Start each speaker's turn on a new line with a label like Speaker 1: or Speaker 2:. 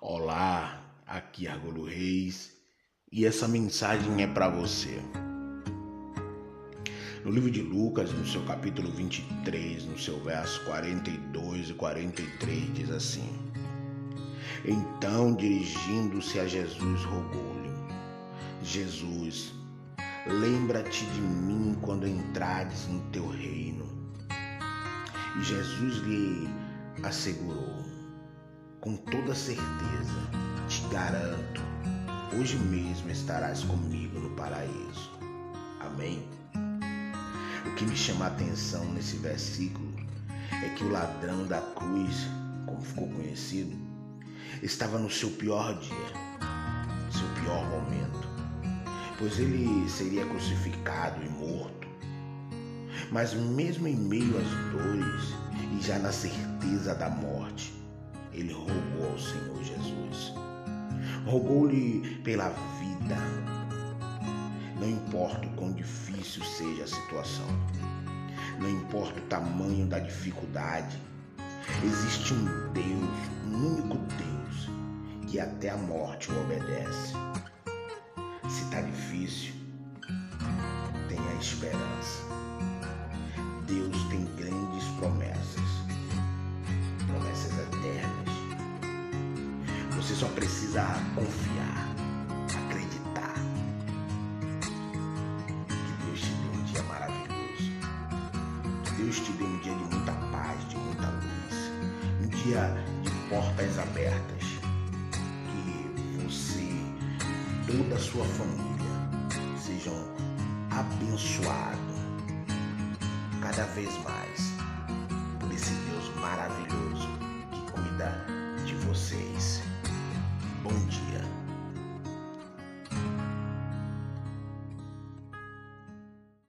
Speaker 1: Olá, aqui é Argolo Reis e essa mensagem é para você. No livro de Lucas, no seu capítulo 23, no seu verso 42 e 43, diz assim: Então, dirigindo-se a Jesus, rogou-lhe: Jesus, lembra-te de mim quando entrares no teu reino. E Jesus lhe assegurou: com toda certeza, te garanto, hoje mesmo estarás comigo no paraíso. Amém? O que me chama a atenção nesse versículo é que o ladrão da cruz, como ficou conhecido, estava no seu pior dia, seu pior momento, pois ele seria crucificado e morto. Mas mesmo em meio às dores e já na certeza da morte, ele rogou ao Senhor Jesus. Rogou-lhe pela vida. Não importa o quão difícil seja a situação, não importa o tamanho da dificuldade, existe um Deus, um único Deus, que até a morte o obedece. Você só precisa confiar, acreditar que Deus te deu um dia maravilhoso. Que Deus te deu um dia de muita paz, de muita luz, um dia de portas abertas. Que você, toda a sua família sejam abençoados cada vez mais por esse Deus maravilhoso